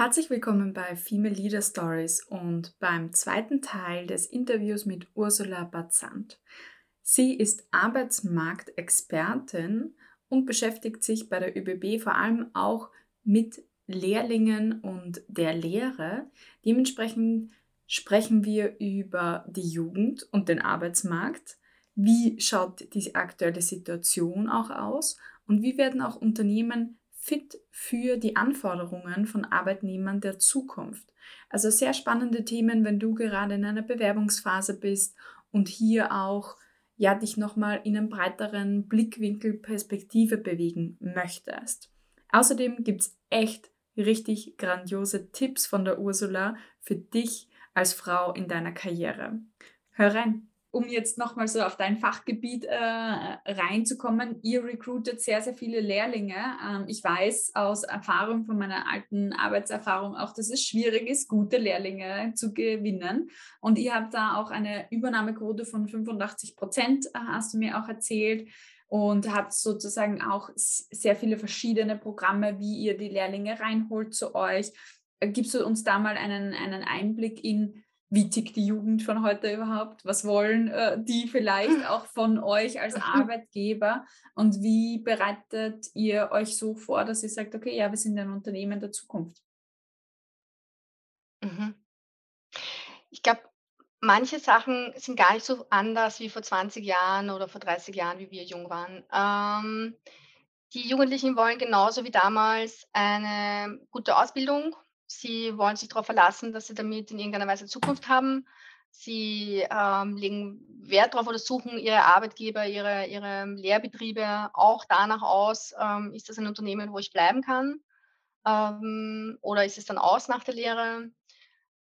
Herzlich willkommen bei Female Leader Stories und beim zweiten Teil des Interviews mit Ursula Bazant. Sie ist Arbeitsmarktexpertin und beschäftigt sich bei der ÖBB vor allem auch mit Lehrlingen und der Lehre. Dementsprechend sprechen wir über die Jugend und den Arbeitsmarkt. Wie schaut die aktuelle Situation auch aus und wie werden auch Unternehmen fit für die Anforderungen von Arbeitnehmern der Zukunft. Also sehr spannende Themen, wenn du gerade in einer Bewerbungsphase bist und hier auch ja dich nochmal in einen breiteren Blickwinkel Perspektive bewegen möchtest. Außerdem gibt es echt richtig grandiose Tipps von der Ursula für dich als Frau in deiner Karriere. Hör rein um jetzt nochmal so auf dein Fachgebiet äh, reinzukommen, ihr recruitet sehr, sehr viele Lehrlinge. Ähm, ich weiß aus Erfahrung von meiner alten Arbeitserfahrung auch, dass es schwierig ist, gute Lehrlinge zu gewinnen. Und ihr habt da auch eine Übernahmequote von 85 Prozent, äh, hast du mir auch erzählt. Und habt sozusagen auch sehr viele verschiedene Programme, wie ihr die Lehrlinge reinholt zu euch. Äh, gibst du uns da mal einen, einen Einblick in, wie tickt die Jugend von heute überhaupt? Was wollen äh, die vielleicht auch von euch als Arbeitgeber? Und wie bereitet ihr euch so vor, dass ihr sagt, okay, ja, wir sind ein Unternehmen der Zukunft? Mhm. Ich glaube, manche Sachen sind gar nicht so anders wie vor 20 Jahren oder vor 30 Jahren, wie wir jung waren. Ähm, die Jugendlichen wollen genauso wie damals eine gute Ausbildung, Sie wollen sich darauf verlassen, dass sie damit in irgendeiner Weise Zukunft haben. Sie ähm, legen Wert darauf oder suchen ihre Arbeitgeber, ihre, ihre Lehrbetriebe auch danach aus, ähm, ist das ein Unternehmen, wo ich bleiben kann? Ähm, oder ist es dann aus nach der Lehre?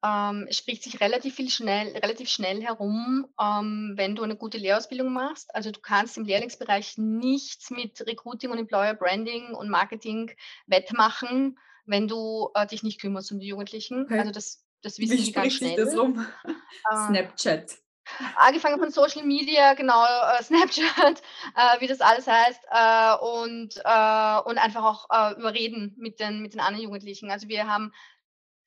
Ähm, es spricht sich relativ viel schnell, relativ schnell herum, ähm, wenn du eine gute Lehrausbildung machst. Also du kannst im Lehrlingsbereich nichts mit Recruiting und Employer Branding und Marketing wettmachen wenn du äh, dich nicht kümmerst um die Jugendlichen. Okay. Also das, das wissen Wie sie ganz schnell. das rum? Ähm, Snapchat. Angefangen von Social Media, genau, äh, Snapchat, äh, wie das alles heißt, äh, und, äh, und einfach auch äh, überreden mit den, mit den anderen Jugendlichen. Also wir haben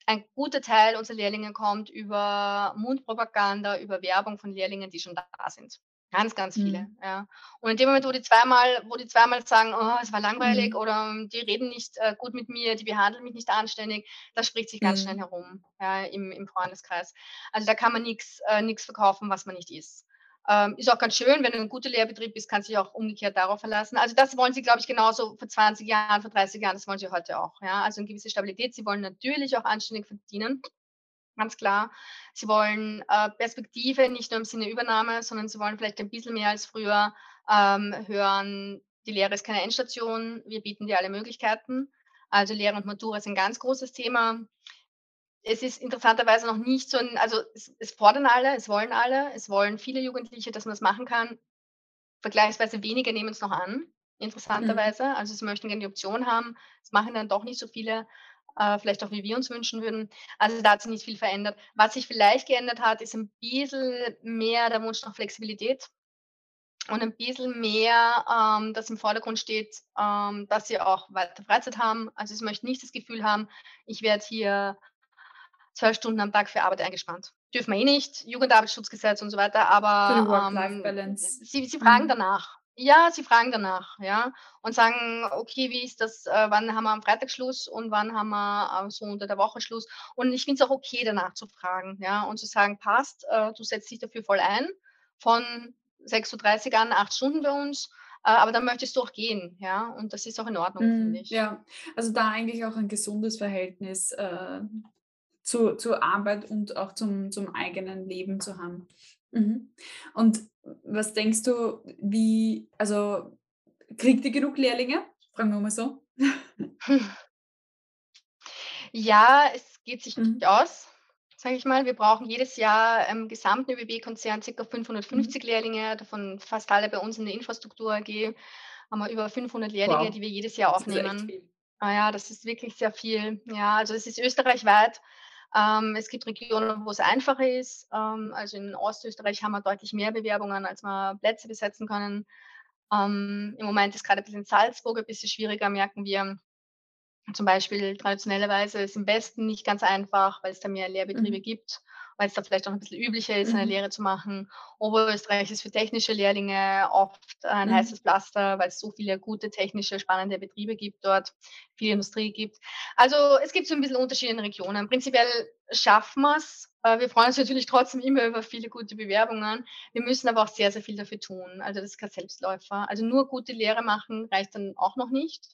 ein guter Teil unserer Lehrlinge kommt über Mundpropaganda, über Werbung von Lehrlingen, die schon da sind. Ganz, ganz viele, Mhm. ja. Und in dem Moment, wo die zweimal wo die zweimal sagen: „Oh, es war langweilig“ Mhm. oder „Die reden nicht, äh, gut mit mir, die behandeln mich nicht anständig“, das spricht sich ganz schnell mhm. herum, ja, im im Freundeskreis. Also, da kann man nichts äh, nix verkaufen, was man nicht ist. Ähm, ist auch ganz schön, wenn ein guter Lehrbetrieb ist, kann sich auch umgekehrt darauf verlassen. Also, das wollen sie, glaube ich, genauso vor 20 Jahren, vor 30 Jahren, das wollen sie heute auch, ja. Also, eine gewisse Stabilität. Sie wollen natürlich auch anständig verdienen ganz klar. Sie wollen äh, Perspektive, nicht nur im Sinne Übernahme, sondern sie wollen vielleicht ein bisschen mehr als früher ähm, hören, die Lehre ist keine Endstation, wir bieten dir alle Möglichkeiten. Also Lehre und Matura ist ein ganz großes Thema. Es ist interessanterweise noch nicht so ein, also es, es fordern alle, es wollen alle, es wollen viele Jugendliche, dass man das machen kann. Vergleichsweise wenige nehmen es noch an, mhm. interessanterweise. Also sie möchten gerne die Option haben. Es machen dann doch nicht so viele äh, vielleicht auch wie wir uns wünschen würden. Also da hat sich nicht viel verändert. Was sich vielleicht geändert hat, ist ein bisschen mehr der Wunsch nach Flexibilität und ein bisschen mehr, ähm, dass im Vordergrund steht, ähm, dass sie auch weiter Freizeit haben. Also ich möchte nicht das Gefühl haben, ich werde hier zwölf Stunden am Tag für Arbeit eingespannt. Dürfen wir eh nicht, Jugendarbeitsschutzgesetz und so weiter, aber ähm, sie, sie fragen mhm. danach. Ja, sie fragen danach, ja, und sagen: „Okay, wie ist das äh, wann haben wir am Freitag Schluss und wann haben wir, äh, so unter der Woche Schluss?“ Und ich finde es auch okay, danach zu fragen, ja, und zu sagen: „Passt, äh, du setzt dich dafür voll ein, von 6:30 an 8 Stunden bei uns, äh, aber dann möchtest du auch gehen“, ja, und das ist auch in Ordnung, finde Mhm, ich. ja, also da eigentlich auch ein gesundes Verhältnis, äh, zu zur Arbeit und auch zum zum eigenen Leben zu haben. Mhm. Und was denkst du, wie, also kriegt ihr genug Lehrlinge? Fragen wir mal so. Ja, es geht sich nicht Mhm. aus, sage ich mal. Wir brauchen jedes Jahr im gesamten ÖBB-Konzern ca. 550 Mhm. Lehrlinge, davon fast alle bei uns in der Infrastruktur AG haben wir über 500 Lehrlinge, die Wow, wir jedes Jahr aufnehmen. Ah ja, das ist wirklich sehr viel. Ja, also es ist österreichweit. Ähm, es gibt Regionen, wo es einfacher ist. Ähm, also in Ostösterreich haben wir deutlich mehr Bewerbungen, als wir Plätze besetzen können. Ähm, Im Moment ist gerade ein bisschen Salzburg ein bisschen schwieriger, merken wir. Zum Beispiel traditionellerweise ist im Westen nicht ganz einfach, weil es da mehr Lehrbetriebe Mhm. gibt, weil es da vielleicht auch ein bisschen üblicher ist, eine Mhm. Lehre zu machen. Oberösterreich ist für technische Lehrlinge oft ein Mhm. heißes Pflaster, weil es so viele gute technische, spannende Betriebe gibt dort, viel Industrie gibt. Also, es gibt so ein bisschen Unterschiede in den Regionen. Prinzipiell schaffen wir's. Äh, wir freuen uns natürlich trotzdem immer über viele gute Bewerbungen. Wir müssen aber auch sehr, sehr viel dafür tun. Also, das ist kein Selbstläufer. Also, nur gute Lehre machen reicht dann auch noch nicht.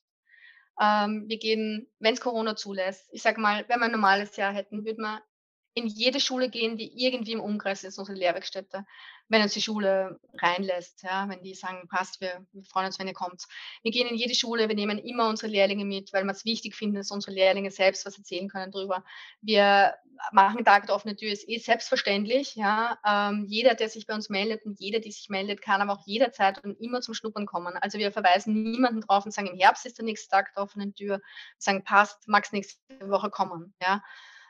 Ähm, wir gehen, wenn es Corona zulässt ich sage mal, wenn wir ein normales Jahr hätten, würde man in jede Schule gehen, die irgendwie im Umkreis ist, unsere Lehrwerkstätte, wenn uns die Schule reinlässt, ja, wenn die sagen: „Passt, wir wir freuen uns, wenn ihr kommt.“ Wir gehen in jede Schule, wir nehmen immer unsere Lehrlinge mit, weil wir es wichtig finden, dass unsere Lehrlinge selbst was erzählen können drüber. Wir machen Tag der offenen Tür, ist eh selbstverständlich, ja. Ähm, jeder, der sich bei uns meldet und jede, die sich meldet, kann aber auch jederzeit und immer zum Schnuppern kommen. Also, wir verweisen niemanden drauf und sagen: „Im Herbst ist der nächste Tag der offenen Tür.“ Wir sagen: „Passt, magst nächste Woche kommen“, ja?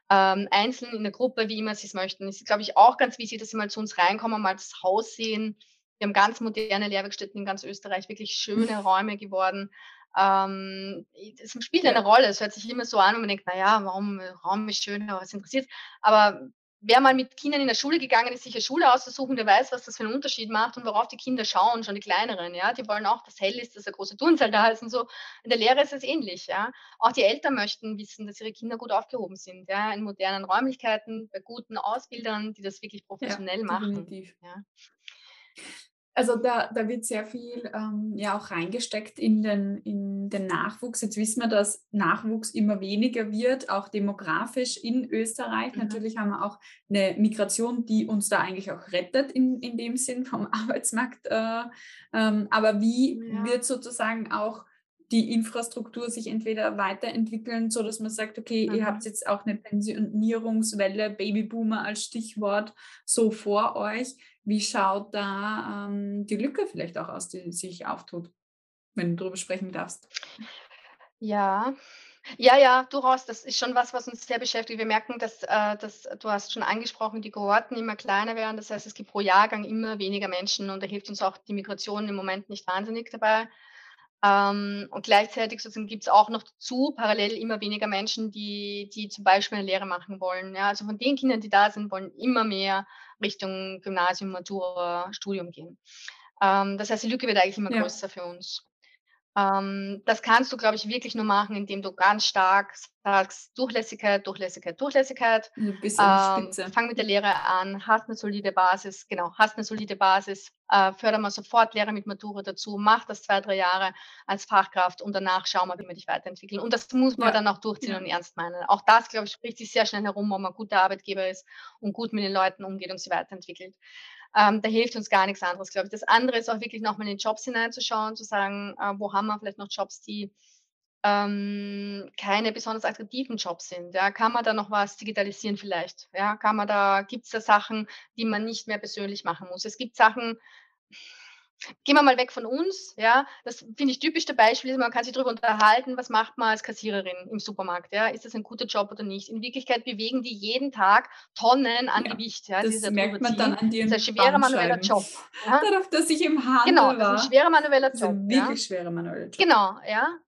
Ähm, einzeln, in der Gruppe, wie immer sie es möchten. Es ist, glaube ich, auch ganz wichtig, dass sie mal zu uns reinkommen, mal das Haus sehen. Wir haben ganz moderne Lehrwerkstätten in ganz Österreich, wirklich schöne Räume geworden. Ähm, das spielt eine. Rolle. Es hört sich immer so an und man denkt: „Na ja, warum Raum ist schön, aber was interessiert?“ Aber wer mal mit Kindern in der Schule gegangen ist, sich 'ne Schule auszusuchen, der weiß, was das für 'n Unterschied macht und worauf die Kinder schauen, schon die Kleineren, ja? Die wollen auch, dass hell ist, dass 'n großer Turnsaal da ist und so. In der Lehre ist es ähnlich, ja? Auch die Eltern möchten wissen, dass ihre Kinder gut aufgehoben sind, ja, in modernen Räumlichkeiten, bei guten Ausbildern, die das wirklich Ja, professionell machen, definitiv. ja. Also da, da wird sehr viel ähm, ja auch reingesteckt in den, in den Nachwuchs. Jetzt wissen wir, dass Nachwuchs immer weniger wird, auch demografisch in Österreich. Mhm. Natürlich haben wir auch eine Migration, die uns da eigentlich auch rettet in, in dem Sinn vom Arbeitsmarkt. Äh, ähm, aber wie Ja. wird sozusagen auch die Infrastruktur sich entweder weiterentwickeln, so dass man sagt, okay, ihr habt Mhm. jetzt auch eine Pensionierungswelle, Babyboomer als Stichwort so vor euch. Wie schaut da, ähm, die Lücke vielleicht auch aus, die sich auftut, wenn du drüber sprechen darfst? Ja. Ja, ja, durchaus. Das ist schon was, was uns sehr beschäftigt. Wir merken, dass, äh, dass du hast schon angesprochen, die Kohorten immer kleiner werden. Das heißt, es gibt pro Jahrgang immer weniger Menschen und da hilft uns auch die Migration im Moment nicht wahnsinnig dabei. Ähm, und gleichzeitig gibt es auch noch dazu parallel immer weniger Menschen, die die zum Beispiel eine Lehre machen wollen. Ja, also von den Kindern, die da sind, wollen immer mehr Richtung Gymnasium, Matura, Studium gehen. Ähm, das heißt, die Lücke wird eigentlich immer Ja, größer für uns. Ähm, das kannst du, glaube ich, wirklich nur machen, indem du ganz stark sagst: Durchlässigkeit, Durchlässigkeit, Durchlässigkeit. bis an die Ähm, Spitze. fang mit der Lehre an, hast eine solide Basis genau, hast eine solide Basis, äh, fördere mal sofort Lehre mit Matura dazu, mach das 2 3 Jahre als Fachkraft und danach schau mal, wie wir dich weiterentwickeln. Und das muss man Ja, dann auch durchziehen ja. und ernst meinen. Auch das, glaube ich, spricht sich sehr schnell herum, ob man guter Arbeitgeber ist und gut mit den Leuten umgeht und sie weiterentwickelt. Ähm, da hilft uns gar nichts anderes, glaube ich. Das andere ist auch wirklich noch mal in die Jobs hineinzuschauen, zu sagen, äh, wo haben wir vielleicht noch Jobs, die, ähm, keine besonders attraktiven Jobs sind, ja? Kann man da noch was digitalisieren vielleicht, ja? Kann man da gibt's da Sachen, die man nicht mehr persönlich machen muss? Es gibt Sachen Gehen wir mal weg von uns, ja? Das finde ich typischste Beispiel ist, man kann sich darüber unterhalten, was macht man als Kassiererin im Supermarkt, ja? Ist das ein guter Job oder nicht? In Wirklichkeit bewegen die jeden Tag Tonnen an Ja, Gewicht, ja, das merkt man dann an Das ist ein schwerer manueller. Job, ja? Dadurch, dass ich im Genau, Handel das ist 'n war, schwerer manueller Job, ein ja? wirklich schwerer manueller Job. Genau, ja?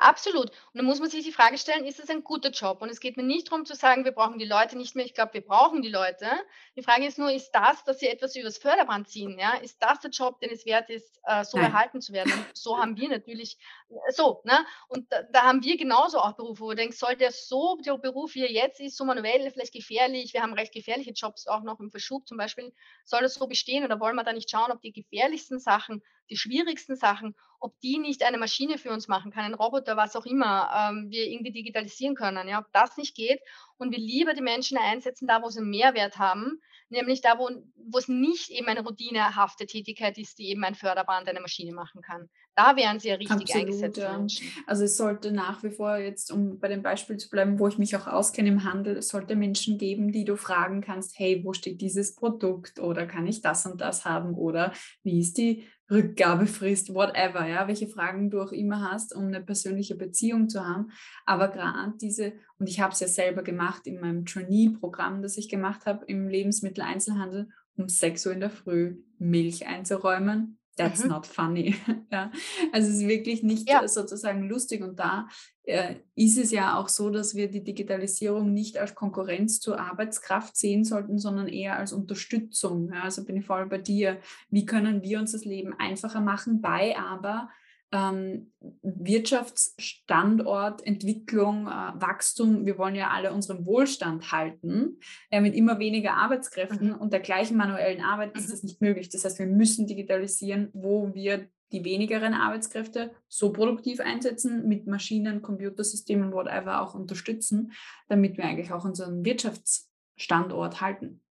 Absolut. Und dann muss man sich die Frage stellen, ist es ein guter Job? Und es geht mir nicht darum zu sagen, wir brauchen die Leute nicht mehr. Ich glaube, wir brauchen die Leute. Die Frage ist nur, ist das, dass sie etwas übers Förderband ziehen, ja? Ist das der Job, den es wert ist, äh, so Nein. erhalten zu werden? Und so haben wir natürlich äh, so, ne? Und da da haben wir genauso auch Berufe, wo du denkst, soll der so der Beruf, wie er jetzt ist, so manuell, vielleicht gefährlich, wir haben recht gefährliche Jobs auch noch im Verschub zum Beispiel, soll das so bestehen oder wollen wir da nicht schauen, ob die gefährlichsten Sachen, die schwierigsten Sachen ob die nicht eine Maschine für uns machen kann, ein Roboter, was auch immer, ähm, wir irgendwie digitalisieren können, ja, ob das nicht geht und wir lieber die Menschen einsetzen, da wo sie 'n Mehrwert haben, nämlich da, wo wo es nicht eben eine routinehafte Tätigkeit ist, die eben ein Förderband eine Maschine machen kann. Da wären sie ja richtig Absolut, eingesetzte ja. Also es sollte nach wie vor jetzt, um bei dem Beispiel zu bleiben, wo ich mich auch auskenne im Handel, es sollte Menschen geben, die du fragen kannst, hey, wo steht dieses Produkt? Oder kann ich das und das haben? Oder wie ist die Rückgabefrist, whatever, ja, welche Fragen du auch immer hast, um eine persönliche Beziehung zu haben. Aber gerade diese, und ich habe es ja selber gemacht in meinem Trainee-Programm, das ich gemacht habe im Lebensmitteleinzelhandel, um 6 Uhr in der Früh Milch einzuräumen that's Mhm. not funny. Ja, also es ist wirklich nicht Ja. sozusagen lustig und da äh, ist es ja auch so, dass wir die Digitalisierung nicht als Konkurrenz zur Arbeitskraft sehen sollten, sondern eher als Unterstützung. Ja, also bin ich voll bei dir. Wie können wir uns das Leben einfacher machen, bei aber ähm, Wirtschaftsstandort, Entwicklung, äh, Wachstum. Wir wollen ja alle unseren Wohlstand halten. Äh, mit immer weniger Arbeitskräften Mhm. und der gleichen manuellen Arbeit ist Mhm. das nicht möglich. Das heißt, wir müssen digitalisieren, wo wir die wenigeren Arbeitskräfte so produktiv einsetzen, mit Maschinen, Computersystemen, whatever auch unterstützen, damit wir eigentlich auch unseren Wirtschaftsstandort halten.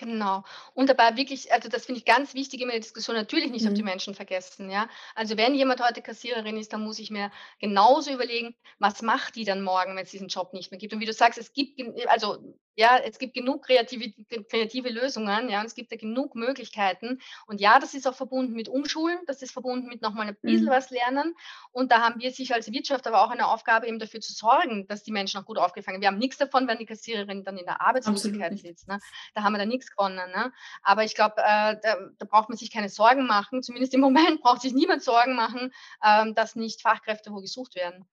Genau. Und dabei wirklich also das finde ich ganz wichtig in der Diskussion, natürlich nicht auf die Mhm. Menschen vergessen, ja? Also, wenn jemand heute Kassiererin ist, dann muss ich mir genauso überlegen, was macht die dann morgen, wenn's diesen Job nicht mehr gibt? Und wie du sagst, es gibt also, ja, es gibt genug kreative kreative Lösungen, ja, und es gibt ja genug Möglichkeiten. Und ja, das ist auch verbunden mit Umschulen, das ist verbunden mit noch mal 'n bisschen Mhm. was lernen. Und da haben wir sicher als Wirtschaft aber auch eine Aufgabe, eben dafür zu sorgen, dass die Menschen auch gut aufgefangen wir haben nix davon, wenn die Kassiererin dann in der Arbeitslosigkeit sitzt, ne? Da haben wir dann nix gewonnen, ne? Aber ich glaube, äh, da da braucht man sich keine Sorgen machen. Zumindest im Moment braucht sich niemand Sorgen machen, ähm, dass nicht Fachkräfte wo gesucht werden.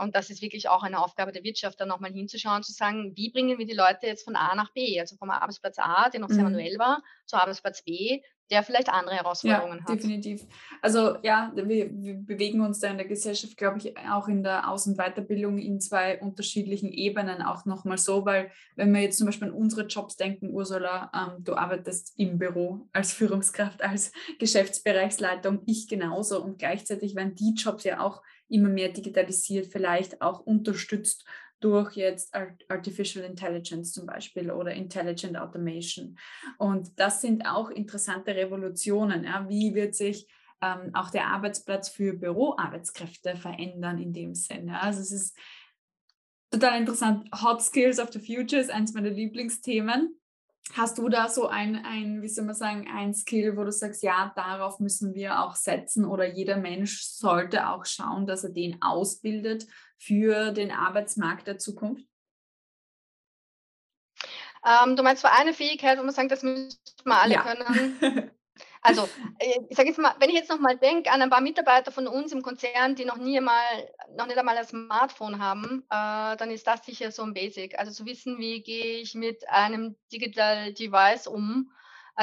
Und das ist wirklich auch eine Aufgabe der Wirtschaft, da noch mal hinzuschauen, zu sagen: „Wie bringen wir die Leute jetzt von A nach B?“ Also, vom Arbeitsplatz A, der noch sehr Mhm. manuell war, zu Arbeitsplatz B, der vielleicht andere Ja, Herausforderungen hat. definitiv. Also, ja, wir wir bewegen uns da in der Gesellschaft, glaube ich, auch in der Aus und Weiterbildung in 2 unterschiedlichen Ebenen auch noch mal so, weil wenn wir jetzt zum Beispiel an unsere Jobs denken, Ursula, ähm, du arbeitest im Büro als Führungskraft, als Geschäftsbereichsleitung, ich genauso und gleichzeitig werden die Jobs ja auch immer mehr digitalisiert, vielleicht auch unterstützt durch jetzt Art Artificial Intelligence zum Beispiel oder Intelligent Automation. Und das sind auch interessante Revolutionen, ja. Wie wird sich, ähm, auch der Arbeitsplatz für Büroarbeitskräfte verändern in dem Sinne? Also, es ist total interessant. Hot Skills of the Future ist eins meiner Lieblingsthemen. Hast du da so ein ein, wie soll man sagen, ein Skill, wo du sagst: „Ja, darauf müssen wir auch setzen“, oder jeder Mensch sollte auch schauen, dass er den ausbildet für den Arbeitsmarkt der Zukunft? Ähm, du meinst so eine Fähigkeit, wo man sagt, das müssten wir alle Ja. können? Also, äh, ich sage jetzt mal, wenn ich jetzt noch mal denke an ein paar Mitarbeiter von uns im Konzern, die noch nie einmal noch nicht einmal ein Smartphone haben, äh, dann ist das sicher so 'n Basic. Also, zu wissen, wie gehe ich mit einem Digital Device um,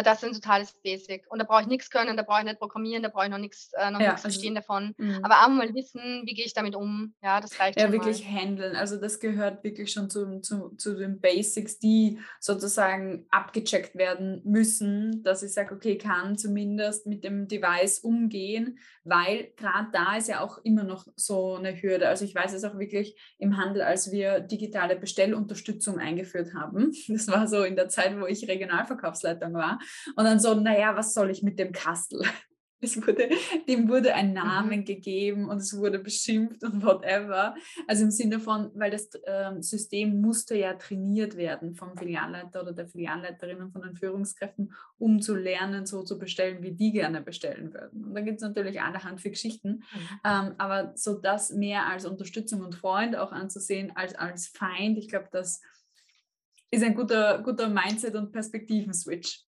das ist 'n totales Basic. Und da brauche ich nix können, da brauche ich nicht programmieren, da brauche ich noch nix äh, noch Ja, nix also verstehen davon. mhm. Aber einmal wissen, wie gehe ich damit um? Ja, das reicht Ja, schon mal. wirklich händeln. Also, das gehört wirklich schon zum zu zu den Basics, die sozusagen abgecheckt werden müssen, dass ich sage: „Okay, kann zumindest mit dem Device umgehen“, weil grad da ist ja auch immer noch so 'ne Hürde. Also, ich weiß es auch wirklich im Handel, als wir digitale Bestellunterstützung eingeführt haben. Das war so in der Zeit, wo ich Regionalverkaufsleitung war. Und dann so: „Na ja, was soll ich mit dem Kastel?“ Es wurde dem wurde ein Mhm. Namen gegeben und es wurde beschimpft und whatever. Also, im Sinne von weil das, ähm, System musste ja trainiert werden vom Filialleiter oder der Filialleiterin und von den Führungskräften, um zu lernen, so zu bestellen, wie die gerne bestellen würden. Und dann gibt's natürlich allerhand für Geschichten. Mhm. Ähm, aber so das mehr als Unterstützung und Freund auch anzusehen als als Feind, ich glaube, das ist ein guter guter Mindset und Perspektiven-Switch.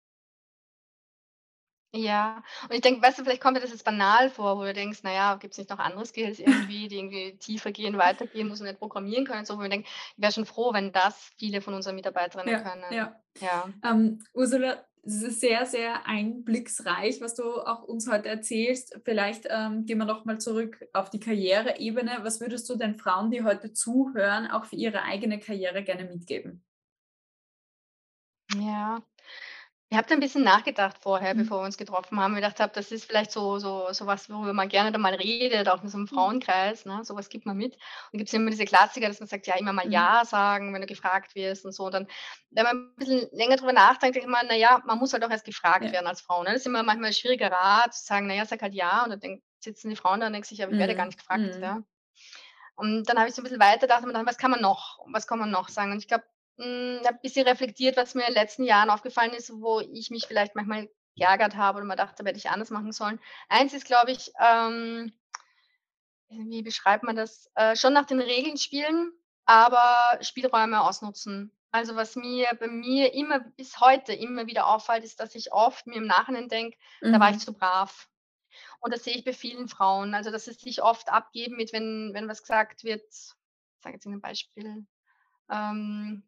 Ja, und ich denke, weißt du, vielleicht kommt dir das jetzt banal vor, wo du denkst: „Na ja, gibt's nicht noch andere Skills irgendwie, die irgendwie tiefer gehen, weitergehen, muss man nicht programmieren können“, so, wo wir denken: „Ich wäre schon froh, wenn das viele von unseren Mitarbeiterinnen Ja, können.“ ja. Ja. Ähm, Ursula, es ist sehr, sehr einblicksreich, was du auch uns heute erzählst. Vielleicht, ähm, gehen wir noch mal zurück auf die Karriereebene. Was würdest du den Frauen, die heute zuhören, auch für ihre eigene Karriere gerne mitgeben? Ja. Ich habe da 'n bisschen nachgedacht vorher, Mhm. bevor wir uns getroffen haben, gedacht habe, das ist vielleicht so so so was, worüber man gerne da mal redet, auch in so 'nem Mhm. Frauenkreis, ne? So was gibt man mit. Dann gibt's ja immer diese Klassiker, dass man sagt: „Ja, immer mal Mhm. ja sagen, wenn du gefragt wirst“ und so. Und dann, wenn man 'n bisschen länger drüber nachdenkt, denke ich mal: „Na ja, man muss halt auch erst gefragt Ja. werden als Frau“, ne? Das ist immer manchmal 'n schwieriger Rat zu sagen: „Na ja, sag halt ja.“ Und dann denk sitzen die Frauen da und denken sich: „Aber ich werde ja gar nicht gefragt“, Mhm. ja? Und dann habe ich so 'n bisschen weitergedacht und mir gedacht: „Was kann man noch was kann man noch sagen?“ Und ich glaube, hm, habe bisschen reflektiert, was mir in den letzten Jahren aufgefallen ist, wo ich mich vielleicht manchmal geärgert habe oder mir dachte, hätte ich anders machen sollen. Eins ist, glaube ich, ähm wie beschreibt man das? Äh, schon nach den Regeln spielen, aber Spielräume ausnutzen. Also was mir bei mir immer bis heute immer wieder auffällt, ist, dass ich oft mir im Nachhinein denke, da war ich Mhm. zu brav. Und das sehe ich bei vielen Frauen. Also, dass es sich oft abgeben mit, wenn wenn was gesagt wird ich sage jetzt irgendein Beispiel, ähm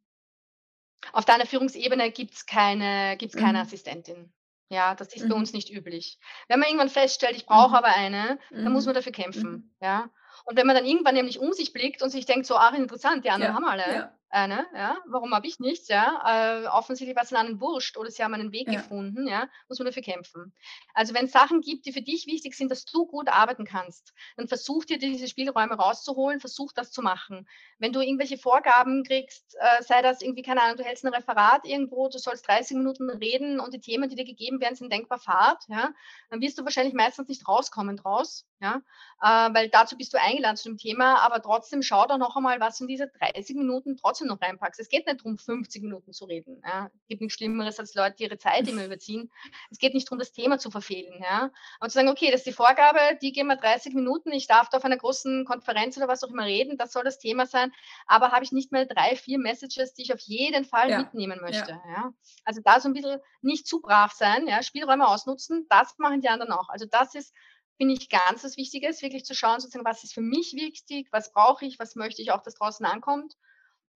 auf deiner Führungsebene gibt's keine gibt's keine Mhm. Assistentin. Ja, das ist bei uns Mhm. nicht üblich. Wenn man irgendwann feststellt: „Ich brauche Mhm. aber eine“, dann muss man Mhm. dafür kämpfen, Mhm. ja? Und wenn man dann irgendwann nämlich um sich blickt und sich denkt so: „Ach, interessant, die anderen Ja, haben alle ja, eine, ja, warum habe ich nichts?“ Ja, äh, offensichtlich war's den anderen wurscht oder sie haben einen Weg ja, gefunden, ja, muss man dafür kämpfen. Also, wenn's Sachen gibt, die für dich wichtig sind, dass du gut arbeiten kannst, dann versuch dir diese Spielräume rauszuholen, versuch das zu machen. Wenn du irgendwelche Vorgaben kriegst, äh, sei das irgendwie, keine Ahnung, du hältst 'n Referat irgendwo, du sollst 30 Minuten reden und die Themen, die dir gegeben werden, sind denkbar fad, ja, dann wirst du wahrscheinlich meistens nicht rauskommen draus, ja, äh, weil dazu bist du eingeladen zu dem Thema, aber trotzdem schau da noch einmal, was du in diese 30 Minuten trotzdem noch reinpackst. Es geht nicht drum, 50 Minuten zu reden, ja? Gibt nix Schlimmeres als Leute, die ihre Zeit immer überziehen. Es geht nicht drum, das Thema zu verfehlen, ja? Aber zu sagen: „Okay, das ist die Vorgabe, die geben mir 30 Minuten. Ich darf da auf einer großen Konferenz oder was auch immer reden, das soll das Thema sein, aber habe ich nicht mehr 3, 4 Messages, die ich auf jeden Fall ja, mitnehmen möchte“, ja. ja? Also, da so 'n bisschen nicht zu brav sein, ja, Spielräume ausnutzen, das machen die anderen auch. Also, das ist, finde ich, ganz was Wichtiges, wirklich zu schauen, sozusagen: „Was ist für mich wichtig? Was brauche ich? Was möchte ich auch, dass draußen ankommt?“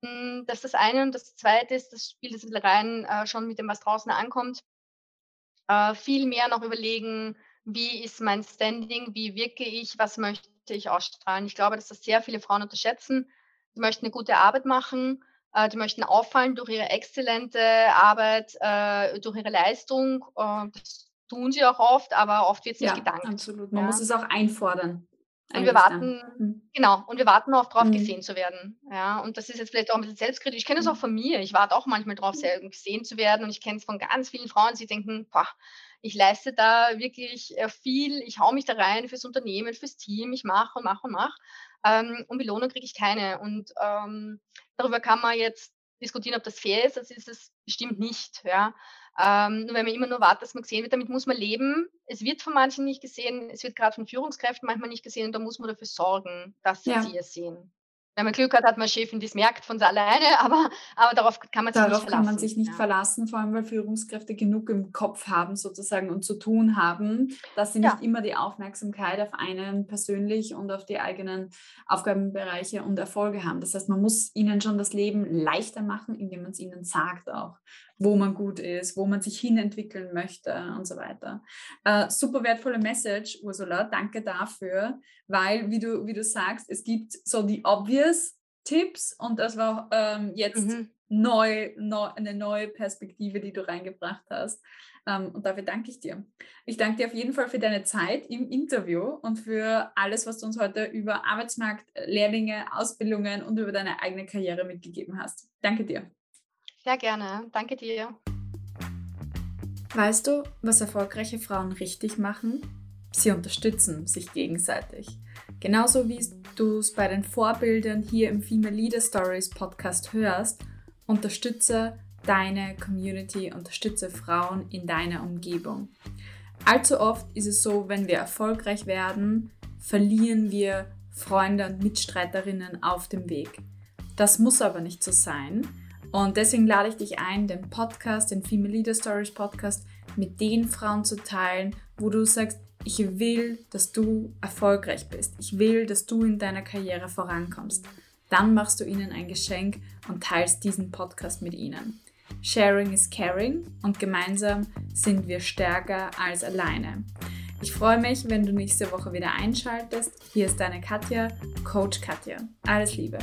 Hm, das ist das eine und das Zweite ist, das spielt jetzt rein, äh, schon mit dem, was draußen ankommt äh, viel mehr noch überlegen: „Wie ist mein Standing? Wie wirke ich? Was möchte ich ausstrahlen?“ Ich glaube, dass das sehr viele Frauen unterschätzen. Die möchten 'ne gute Arbeit machen, äh, die möchten auffallen durch ihre exzellente Arbeit, äh, durch ihre Leistung. Äh, das tun sie auch oft, aber oft wird's nicht Ja, gedankt, absolut. Man muss ja? es auch einfordern Und wir eigentlich dann. warten Mhm. genau, und wir warten auch gesehen Mhm. zu werden, ja? Und das ist jetzt vielleicht auch 'n bisschen selbstkritisch. Ich kenne das auch Mhm. von mir. Ich warte auch manchmal drauf, sehr gesehen zu werden und ich kenne es von ganz vielen Frauen, die denken: „Boah, ich leiste da wirklich, äh, viel. Ich haue mich da rein fürs Unternehmen, fürs Team. Ich mache und mache und mache, ähm, und Belohnung kriege ich keine.“ Und, ähm, darüber kann man jetzt diskutieren, ob das fair ist. Das ist es bestimmt nicht, ja? Ähm, nur wenn man immer nur wartet, dass man gesehen wird, damit muss man leben. Es wird von manchen nicht gesehen. Es wird grad von Führungskräften manchmal nicht gesehen und da muss man dafür sorgen, dass sie Ja. es sehen. Wenn man Glück hat, hat man Chefin, die's merkt von alleine, aber aber darauf kann man sich nicht Darauf kann man verlassen, sich nicht ja. verlassen, vor allem weil Führungskräfte genug im Kopf haben sozusagen und zu tun haben, dass sie nicht Ja. immer die Aufmerksamkeit auf einen persönlich und auf die eigenen Aufgabenbereiche und Erfolge haben. Das heißt, man muss ihnen schon das Leben leichter machen, indem man's ihnen sagt auch, wo man gut ist, wo man sich hinentwickeln möchte und so weiter. Äh, super wertvolle Message, Ursula. Danke dafür, weil, wie du wie du sagst, es gibt so die obvious Tipps und das war, ähm, jetzt Mhm. neu neu 'ne neue Perspektive, die du reingebracht hast. Ähm, und dafür danke ich dir. Ich danke dir auf jeden Fall für deine Zeit im Interview und für alles, was du uns heute über Arbeitsmarkt, Lehrlinge, Ausbildungen und über deine eigene Karriere mitgegeben hast. Danke dir. Sehr gerne. Danke dir. Weißt du, was erfolgreiche Frauen richtig machen? Sie unterstützen sich gegenseitig. Genauso wie du's bei den Vorbildern hier im Female Leader Stories Podcast hörst, unterstütze deine Community, unterstütze Frauen in deiner Umgebung. Allzu oft ist es so, wenn wir erfolgreich werden, verlieren wir Freunde und Mitstreiterinnen auf dem Weg. Das muss aber nicht so sein. Und deswegen lade ich dich ein, den Podcast, den Female Leader Stories Podcast mit den Frauen zu teilen, wo du sagst, ich will, dass du erfolgreich bist. Ich will, dass du in deiner Karriere vorankommst. Dann machst du ihnen ein Geschenk und teilst diesen Podcast mit ihnen. Sharing is caring und gemeinsam sind wir stärker als alleine. Ich freue mich, wenn du nächste Woche wieder einschaltest. Hier ist deine Katja, Coach Katja. Alles Liebe.